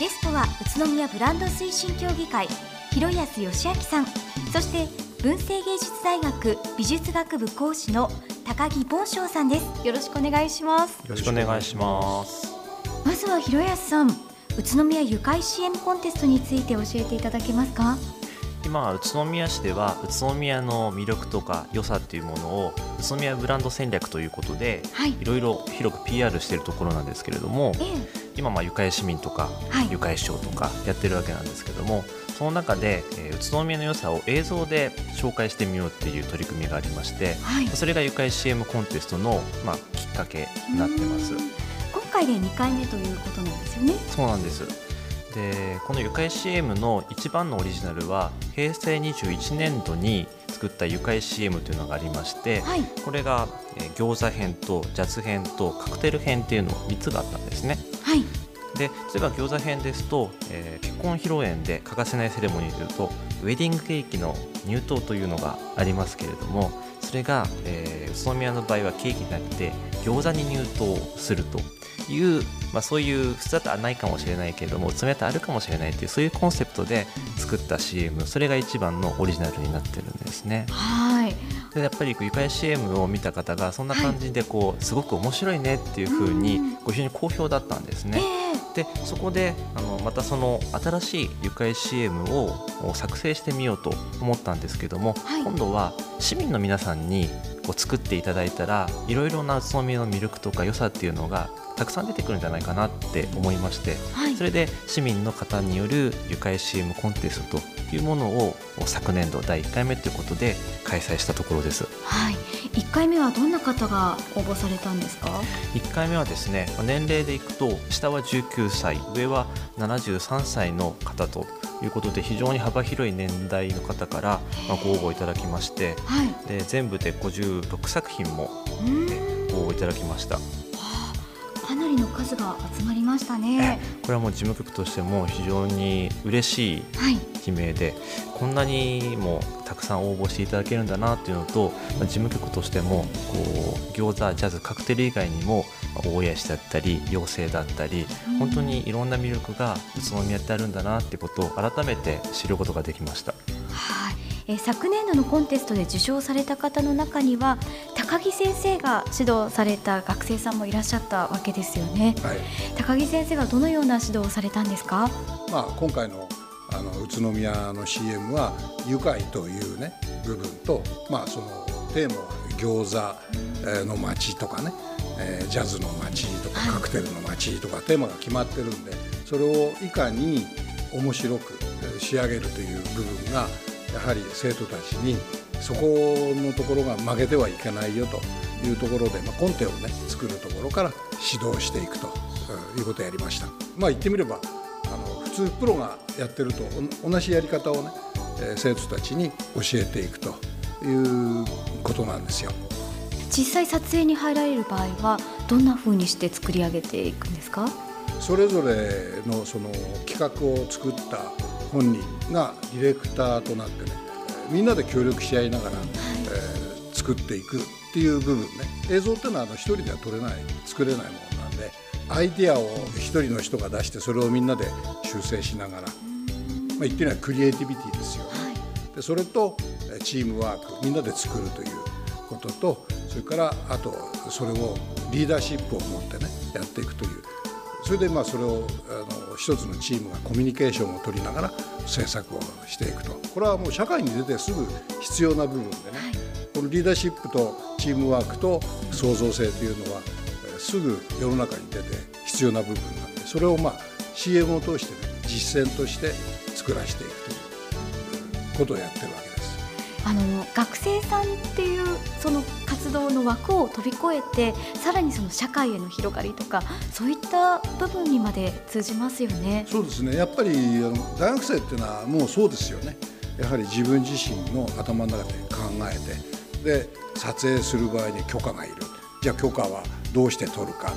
ゲストは宇都宮ブランド推進協議会広安義明さん。そして文星芸術大学美術学部講師の高木凡章さんです。よろしくお願いします。よろしくお願いします。まずは広安さん宇都宮ゆかい CM コンテストについて教えていただけますか？今宇都宮市では宇都宮の魅力とか良さっていうものを宇都宮ブランド戦略ということで、はい、いろいろ広く PR しているところなんですけれども、ええ、今まあゆかい市民とか、はい、ゆかい市長とかやってるわけなんですけどもその中で、えー、宇都宮の良さを映像で紹介してみようっていう取り組みがありまして、はい、それがゆかい CM コンテストの、まあ、きっかけになってます。今回で2回目ということなんですよね。そうなんですでこのゆかい CM の一番のオリジナルは平成21年度に作ったゆかい CM というのがありまして、はい、これが、えー、餃子編とジャズ編とカクテル編っていうの3つがあったんですね。はいで例えば餃子編ですと、えー、結婚披露宴で欠かせないセレモニーというとウェディングケーキの入刀というのがありますけれどもそれが、えー、宇都宮の場合はケーキになって餃子に入刀するという、まあ、そういう普通だとないかもしれないけれども爪とあるかもしれないっていうそういうコンセプトで作った CM それが一番のオリジナルになってるんですね。はいでやっぱりゆかり CM を見た方がそんな感じでこう、すごく面白いねっていうふうにご非常に好評だったんですね。でそこであのまたその新しいゆかり CM を作成してみようと思ったんですけども、はい、今度は市民の皆さんにこう作っていただいたらいろいろな宇都宮の魅力とか良さっていうのがたくさん出てくるんじゃないかなって思いまして、はい、それで市民の方による愉快 CM コンテストというものを昨年度第1回目ということで開催したところです。はい、1回目はどんな方が応募されたんですか？1回目はですね年齢でいくと下は19歳上は73歳の方ということで非常に幅広い年代の方からご応募いただきまして、はい、で全部で56作品もご応募いただきました。かなりの数が集まりましたね。これはもう事務局としても非常に嬉しい悲鳴で、はい、こんなにもたくさん応募していただけるんだなっていうのと事務局としてもこう餃子ジャズカクテル以外にも大谷市だったり妖精だったり、本当にいろんな魅力が宇都宮ってあるんだなってことを改めて知ることができました。はいえ昨年度のコンテストで受賞された方の中には高木先生が指導された学生さんもいらっしゃったわけですよね、はい、高木先生はどのような指導をされたんですか、まあ、今回のあの宇都宮の CM は愉快というね部分と、まあ、そのテーマは餃子の街とかね、えー、ジャズの街とかカクテルの街とかテーマが決まってるんでそれをいかに面白く仕上げるという部分がやはり生徒たちにそこのところが負けてはいけないよというところで、まあ、コンテをね作るところから指導していくということをやりました。まあ、言ってみればあの普通プロがやってると同じやり方をね生徒たちに教えていくということなんですよ。実際撮影に入られる場合はどんなふうにして作り上げていくんですか？それぞれのその企画を作った本人がディレクターとなってねみんなで協力し合いながら、えー、作っていくっていう部分ね。映像っていうのは一人では撮れない作れないものなんでアイデアを一人の人が出してそれをみんなで修正しながら、まあ、言ってみればクリエイティビティですよ、ね、でそれとチームワークみんなで作るということとそれからあとそれをリーダーシップを持ってねやっていくという。それでまあそれをあの一つのチームがコミュニケーションを取りながら制作をしていくと。これはもう社会に出てすぐ必要な部分でね、このリーダーシップとチームワークと創造性というのはすぐ世の中に出て必要な部分なんでそれをまあ CM を通してね実践として作らせていくということをやってるわけです。あの学生さんっていうその活動の枠を飛び越えてさらにその社会への広がりとかそういった部分にまで通じますよね。そうですね。やっぱりあの大学生っていうのはもうそうですよね。やはり自分自身の頭の中で考えてで撮影する場合に許可がいる。じゃあ許可はどうして取るか。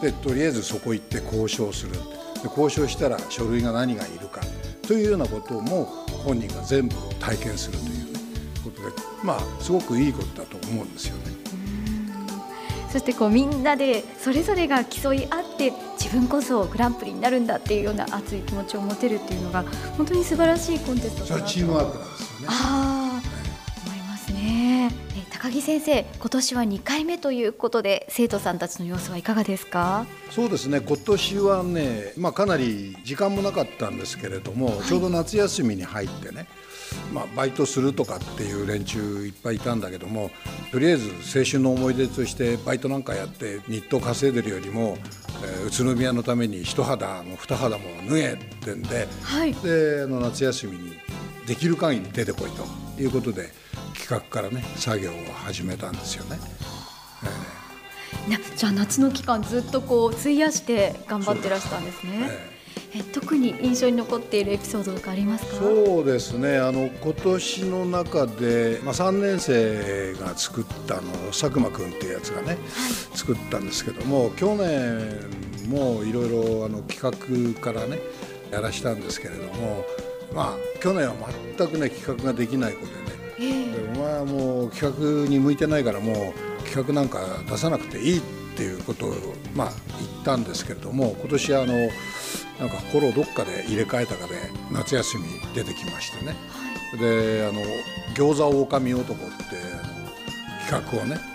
でとりあえずそこ行って交渉する。で交渉したら書類が何がいるか。というようなことも本人が全部体験するという。ことでまあすごくいいことだと思うんですよね。そしてこうみんなでそれぞれが競い合って自分こそグランプリになるんだっていうような熱い気持ちを持てるっていうのが本当に素晴らしいコンテストだなとチームワークなんですよね。高木先生、今年は2回目ということで生徒さんたちの様子はいかがですか？そうですね。今年はね、まあかなり時間もなかったんですけれども、はい、ちょうど夏休みに入ってね。まあ、バイトするとかっていう連中いっぱいいたんだけどもとりあえず青春の思い出としてバイトなんかやって日当稼いでるよりも、えー、宇都宮のために一肌も二肌も脱げってんで,、はい、であの夏休みにできる限り出てこいということで企画からね作業を始めたんですよね。えー、じゃあ夏の期間ずっとこう費やして頑張ってらしたんですね。え特に印象に残っているエピソードとかありますか？そうですね。あの今年の中で、まあ、3年生が作ったの佐久間君っていうやつがね、はい、作ったんですけども去年もいろいろ企画からねやらしたんですけれどもまあ去年は全くね企画ができない子でね、えー、でお前はもう企画に向いてないからもう企画なんか出さなくていいっていうことをまあ言ったんですけれども今年あのなんか心をどっかで入れ替えたかで夏休み出てきましてね、はい、であの餃子狼男ってあの企画をね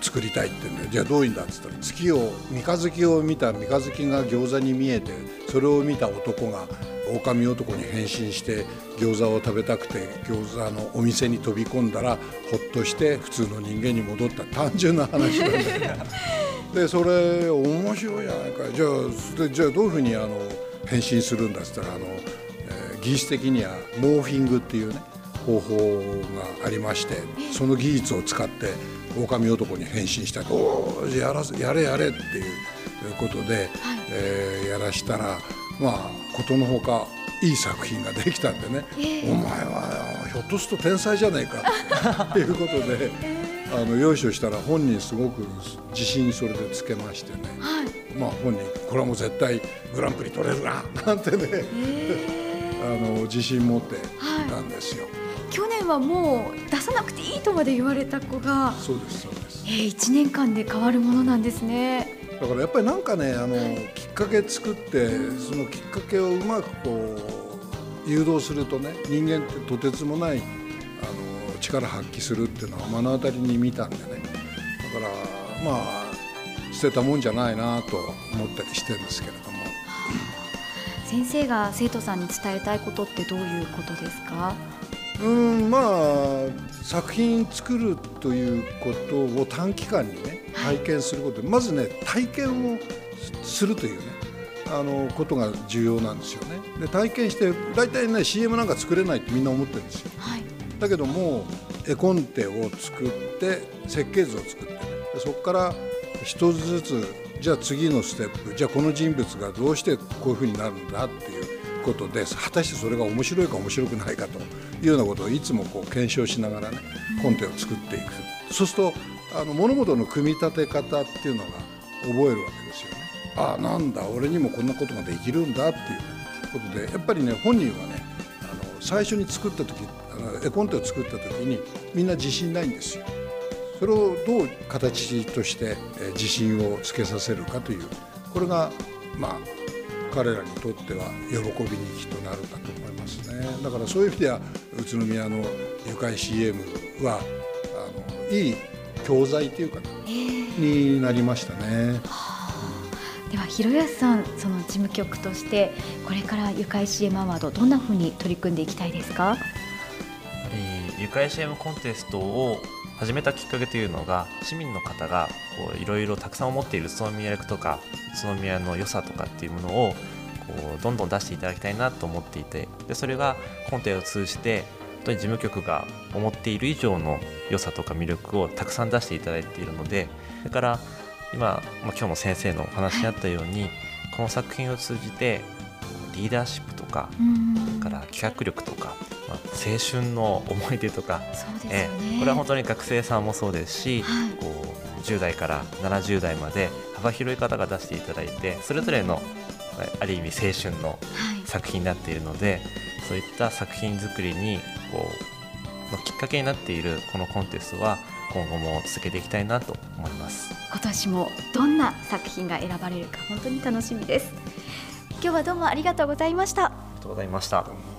作りたいってんでじゃあどういうんだっつったら月を三日月を見た三日月が餃子に見えてそれを見た男が狼男に変身して餃子を食べたくて餃子のお店に飛び込んだらほっとして普通の人間に戻った。単純な話なんだけど。でそれ面白いじゃないか。じゃあじゃあどういうふうにあの変身するんだっつったらあの、えー、技術的にはモーフィングっていうね方法がありましてその技術を使って狼男に変身したと「おおやらやれやれ」っていうことで、はい、えー、やらしたらまあことのほかいい作品ができたんでね、えー、お前はひょっとすると天才じゃないか。っていうことで、えー、あの用意をしたら本人すごく自信それでつけましてね、はい、まあ本人これはもう絶対グランプリ取れるな。なんてね、えー、あの自信持ってたんですよ。はい。去年はもう出さなくていいとまで言われた子がそうですそうです、えー、1年間で変わるものなんですね。だからやっぱりなんかねあのきっかけ作ってそのきっかけをうまくこう誘導するとね人間ってとてつもないあの力発揮するっていうのは目の当たりに見たんでね。だからまあ捨てたもんじゃないなと思ったりしてるんですけれども。先生が生徒さんに伝えたいことってどういうことですか？うんまあ作品作るということを短期間にね体験すること、はい、まずね体験をするというねあのことが重要なんですよね。で体験して大体ね CM なんか作れないってみんな思ってるんですよ。はい、だけども絵コンテを作って設計図を作ってねそこから一つずつじゃあ次のステップじゃあこの人物がどうしてこういうふうになるんだっていうことで果たしてそれが面白いか面白くないかというようなことをいつもこう検証しながらねコンテを作っていくそうするとあの物事の組み立て方っていうのが覚えるわけですよね。ああなんだ俺にもこんなことができるんだっていう、ことでやっぱりね本人はねあの最初に作った時あの絵コンテを作った時にみんな自信ないんですよ。それをどう形として自信をつけさせるかというこれがまあ彼らにとっては喜びにきっとなるんだと思いますね。だからそういう意味では宇都宮の愉快 CM はあのいい教材というか、えー、になりましたね。では広安さんその事務局としてこれから愉快 CM アワードどんなふうに取り組んでいきたいですか、えー、愉快 CM コンテストを始めたきっかけというのが市民の方がいろいろたくさん思っている宇都宮役とか宇都宮の良さとかっていうものをこうどんどん出していただきたいなと思っていてでそれがコンテを通じて本当に事務局が思っている以上の良さとか魅力をたくさん出していただいているのでだから今、まあ、今日も先生のお話にあったようにこの作品を通じてリーダーシップとかから企画力とかまあ、青春の思い出とか、ね、えこれは本当に学生さんもそうですし、はい、こう10代から70代まで幅広い方が出していただいてそれぞれのある意味青春の作品になっているので、はい、そういった作品作りにこうのきっかけになっているこのコンテストは今後も続けていきたいなと思います。今年もどんな作品が選ばれるか本当に楽しみです。今日はどうもありがとうございました。ありがとうございました